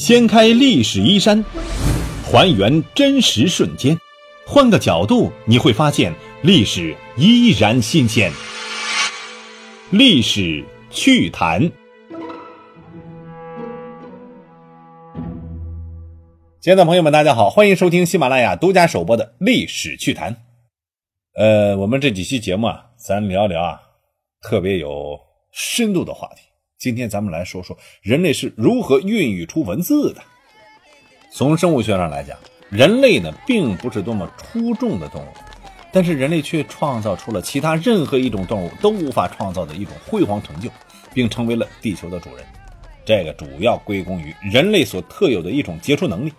掀开历史衣衫，还原真实瞬间，换个角度你会发现历史依然新鲜。历史趣谈，亲爱的朋友们，大家好，欢迎收听喜马拉雅独家首播的《历史趣谈》。呃，我们这几期节目啊，咱聊聊啊，特别有深度的话题。今天咱们来说说人类是如何孕育出文字的。从生物学上来讲，人类呢并不是多么出众的动物，但是人类却创造出了其他任何一种动物都无法创造的一种辉煌成就，并成为了地球的主人。这个主要归功于人类所特有的一种杰出能力，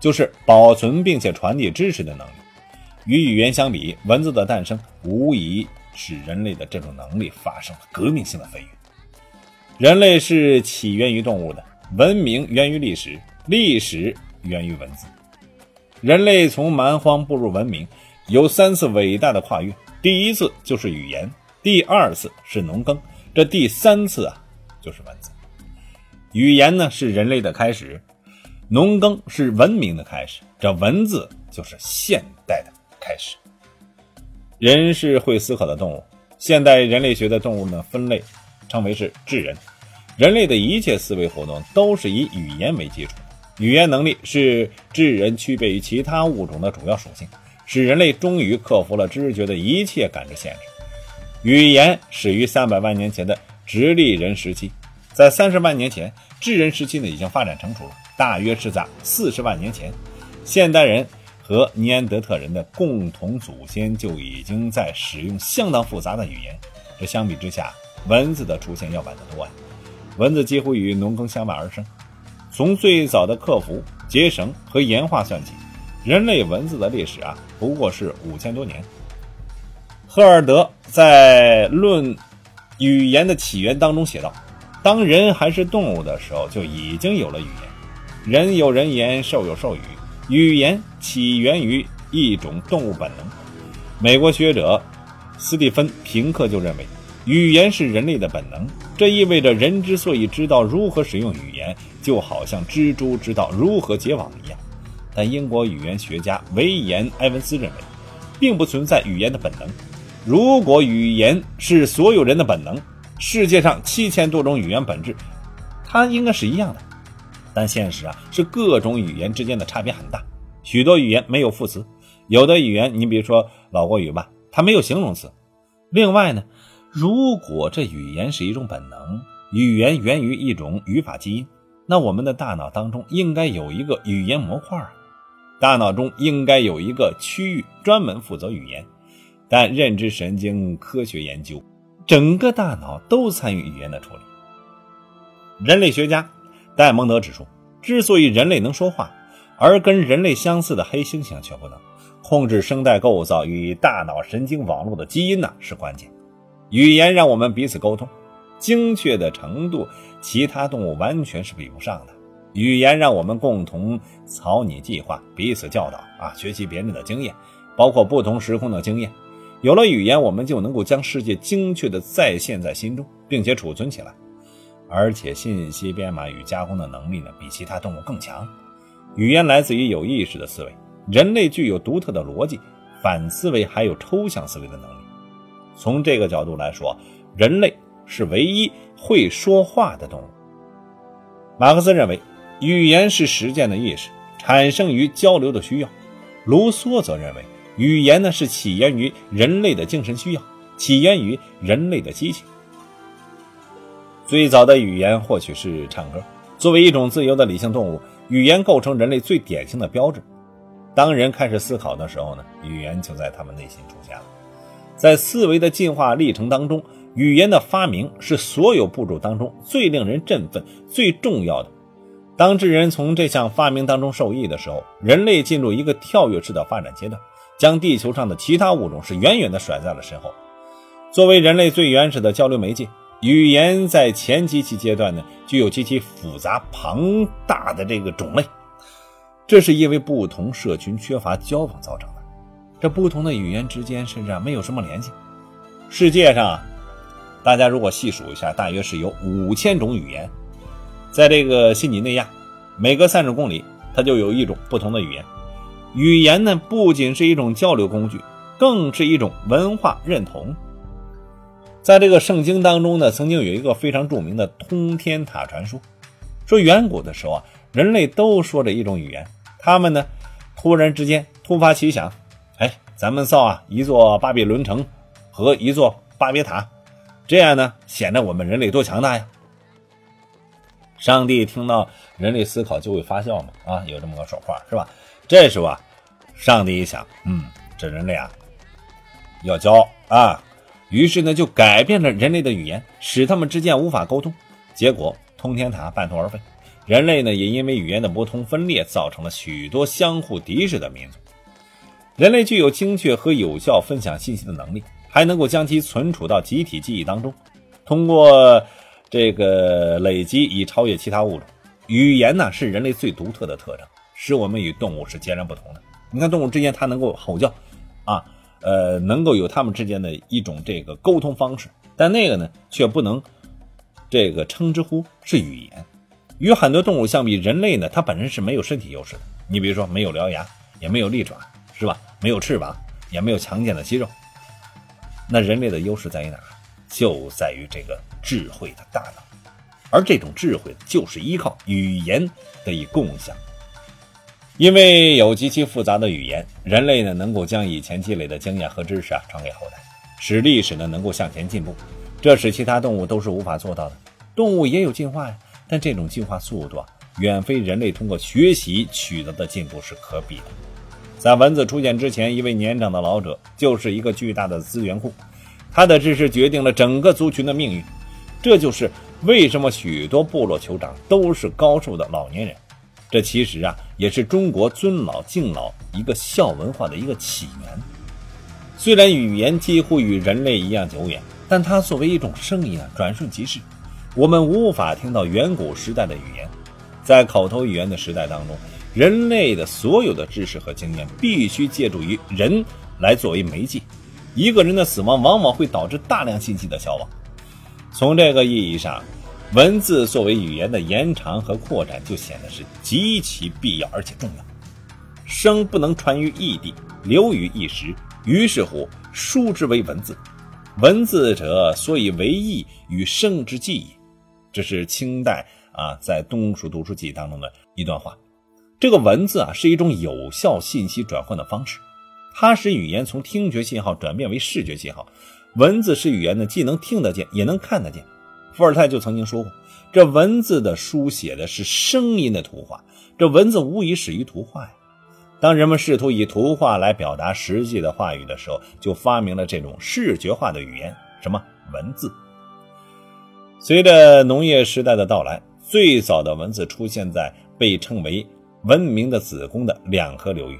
就是保存并且传递知识的能力。与语言相比，文字的诞生无疑使人类的这种能力发生了革命性的飞跃。人类是起源于动物的，文明源于历史，历史源于文字。人类从蛮荒步入文明，有三次伟大的跨越。第一次就是语言，第二次是农耕，这第三次啊就是文字。语言呢是人类的开始，农耕是文明的开始，这文字就是现代的开始。人是会思考的动物，现代人类学的动物呢分类。称为是智人，人类的一切思维活动都是以语言为基础，语言能力是智人区别于其他物种的主要属性，使人类终于克服了知觉的一切感知限制。语言始于三百万年前的直立人时期，在三十万年前，智人时期呢已经发展成熟了，大约是在四十万年前，现代人和尼安德特人的共同祖先就已经在使用相当复杂的语言，这相比之下。文字的出现要晚得多呀，文字几乎与农耕相伴而生。从最早的刻符、结绳和岩画算起，人类文字的历史啊，不过是五千多年。赫尔德在《论语言的起源》当中写道：“当人还是动物的时候，就已经有了语言。人有人言，兽有兽语。语言起源于一种动物本能。”美国学者斯蒂芬·平克就认为。语言是人类的本能，这意味着人之所以知道如何使用语言，就好像蜘蛛知道如何结网一样。但英国语言学家维言·埃文斯认为，并不存在语言的本能。如果语言是所有人的本能，世界上七千多种语言本质，它应该是一样的。但现实啊，是各种语言之间的差别很大。许多语言没有副词，有的语言，你比如说老国语吧，它没有形容词。另外呢？如果这语言是一种本能，语言源于一种语法基因，那我们的大脑当中应该有一个语言模块啊，大脑中应该有一个区域专门负责语言。但认知神经科学研究，整个大脑都参与语言的处理。人类学家戴蒙德指出，之所以人类能说话，而跟人类相似的黑猩猩却不能，控制声带构造与大脑神经网络的基因呢是关键。语言让我们彼此沟通，精确的程度，其他动物完全是比不上的。语言让我们共同草拟计划，彼此教导啊，学习别人的经验，包括不同时空的经验。有了语言，我们就能够将世界精确的再现在心中，并且储存起来。而且信息编码与加工的能力呢，比其他动物更强。语言来自于有意识的思维，人类具有独特的逻辑、反思维还有抽象思维的能力。从这个角度来说，人类是唯一会说话的动物。马克思认为，语言是实践的意识，产生于交流的需要。卢梭则认为，语言呢是起源于人类的精神需要，起源于人类的激情。最早的语言或许是唱歌。作为一种自由的理性动物，语言构成人类最典型的标志。当人开始思考的时候呢，语言就在他们内心出现了。在思维的进化历程当中，语言的发明是所有步骤当中最令人振奋、最重要的。当智人从这项发明当中受益的时候，人类进入一个跳跃式的发展阶段，将地球上的其他物种是远远地甩在了身后。作为人类最原始的交流媒介，语言在前几期阶段呢，具有极其复杂庞大的这个种类，这是因为不同社群缺乏交往造成。这不同的语言之间甚至没有什么联系。世界上，大家如果细数一下，大约是有五千种语言。在这个新几内亚，每隔三十公里，它就有一种不同的语言。语言呢，不仅是一种交流工具，更是一种文化认同。在这个圣经当中呢，曾经有一个非常著名的通天塔传说，说远古的时候啊，人类都说着一种语言，他们呢，突然之间突发奇想，咱们造啊一座巴比伦城和一座巴别塔，这样呢，显得我们人类多强大呀。上帝听到人类思考就会发笑嘛，啊，有这么个说话是吧？这时候啊，上帝一想，嗯，这人类啊，要骄傲啊，于是呢就改变了人类的语言，使他们之间无法沟通，结果通天塔半途而废，人类呢也因为语言的不同分裂，造成了许多相互敌视的民族。人类具有精确和有效分享信息的能力，还能够将其存储到集体记忆当中，通过。这个累积以超越其他物种，语言呢是人类最独特的特征，使我们与动物是截然不同的。你看动物之间它能够吼叫，啊，呃，能够有它们之间的一种这个沟通方式，但那个呢却不能这个称之乎是语言。与很多动物相比，人类呢它本身是没有身体优势的。你比如说没有獠牙，也没有利爪，是吧？没有翅膀，也没有强健的肌肉。那人类的优势在于哪？就在于这个智慧的大脑，而这种智慧就是依靠语言得以共享。因为有极其复杂的语言，人类呢能够将以前积累的经验和知识啊传给后代，使历史呢能够向前进步。这使其他动物都是无法做到的。动物也有进化呀，但这种进化速度啊远非人类通过学习取得的进步是可比的。在文字出现之前，一位年长的老者就是一个巨大的资源库。他的知识决定了整个族群的命运，这就是为什么许多部落酋长都是高寿的老年人。这其实啊，也是中国尊老敬老一个孝文化的一个起源。虽然语言几乎与人类一样久远，但它作为一种声音啊，转瞬即逝。我们无法听到远古时代的语言。在口头语言的时代当中，人类的所有的知识和经验必须借助于人来作为媒介。一个人的死亡往往会导致大量信息的消亡。从这个意义上，文字作为语言的延长和扩展，就显得是极其必要而且重要。声不能传于异地，流于一时，于是乎书之为文字。文字者，所以为意与声之计也。这是清代啊，在《东蜀读书记》当中的一段话。这个文字啊，是一种有效信息转换的方式。它使语言从听觉信号转变为视觉信号，文字是语言呢，既能听得见，也能看得见。伏尔泰就曾经说过，这文字的书写的是声音的图画，这文字无疑始于图画呀。当人们试图以图画来表达实际的话语的时候，就发明了这种视觉化的语言，什么文字。随着农业时代的到来，最早的文字出现在被称为文明的子宫的两河流域。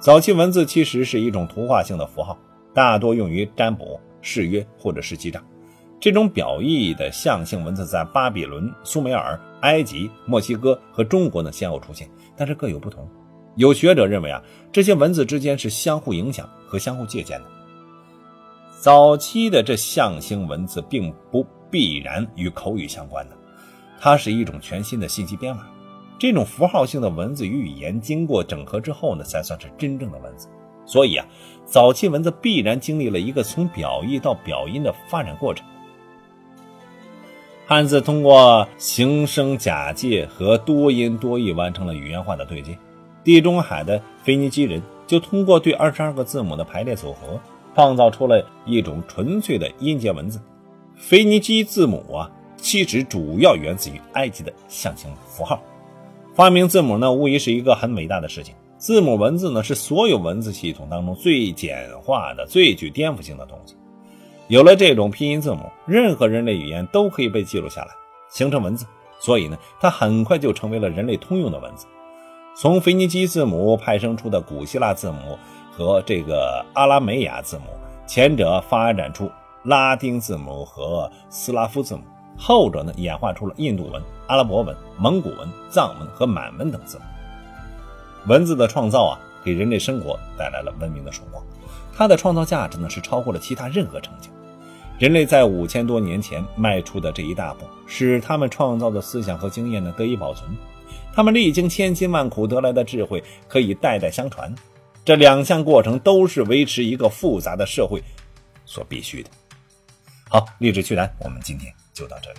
早期文字其实是一种图画性的符号，大多用于占卜、誓约或者是记账。这种表意的象性文字在巴比伦、苏美尔、埃及、墨西哥和中国呢先后出现，但是各有不同。有学者认为啊，这些文字之间是相互影响和相互借鉴的。早期的这象形文字并不必然与口语相关的，它是一种全新的信息编码。这种符号性的文字与语言经过整合之后呢，才算是真正的文字。所以啊，早期文字必然经历了一个从表意到表音的发展过程。汉字通过形声假借和多音多义完成了语言化的对接。地中海的腓尼基人就通过对二十二个字母的排列组合，创造出了一种纯粹的音节文字。腓尼基字母啊，其实主要源自于埃及的象形符号。发明字母呢，无疑是一个很伟大的事情。字母文字呢，是所有文字系统当中最简化的、最具颠覆性的东西。有了这种拼音字母，任何人类语言都可以被记录下来，形成文字。所以呢，它很快就成为了人类通用的文字。从腓尼基字母派生出的古希腊字母和这个阿拉美亚字母，前者发展出拉丁字母和斯拉夫字母。后者呢，演化出了印度文、阿拉伯文、蒙古文、藏文和满文等字。文字的创造啊，给人类生活带来了文明的曙光。它的创造价值呢，是超过了其他任何成就。人类在五千多年前迈出的这一大步，使他们创造的思想和经验呢得以保存。他们历经千辛万苦得来的智慧可以代代相传。这两项过程都是维持一个复杂的社会所必须的。好，励志趣谈，我们今天就到这里。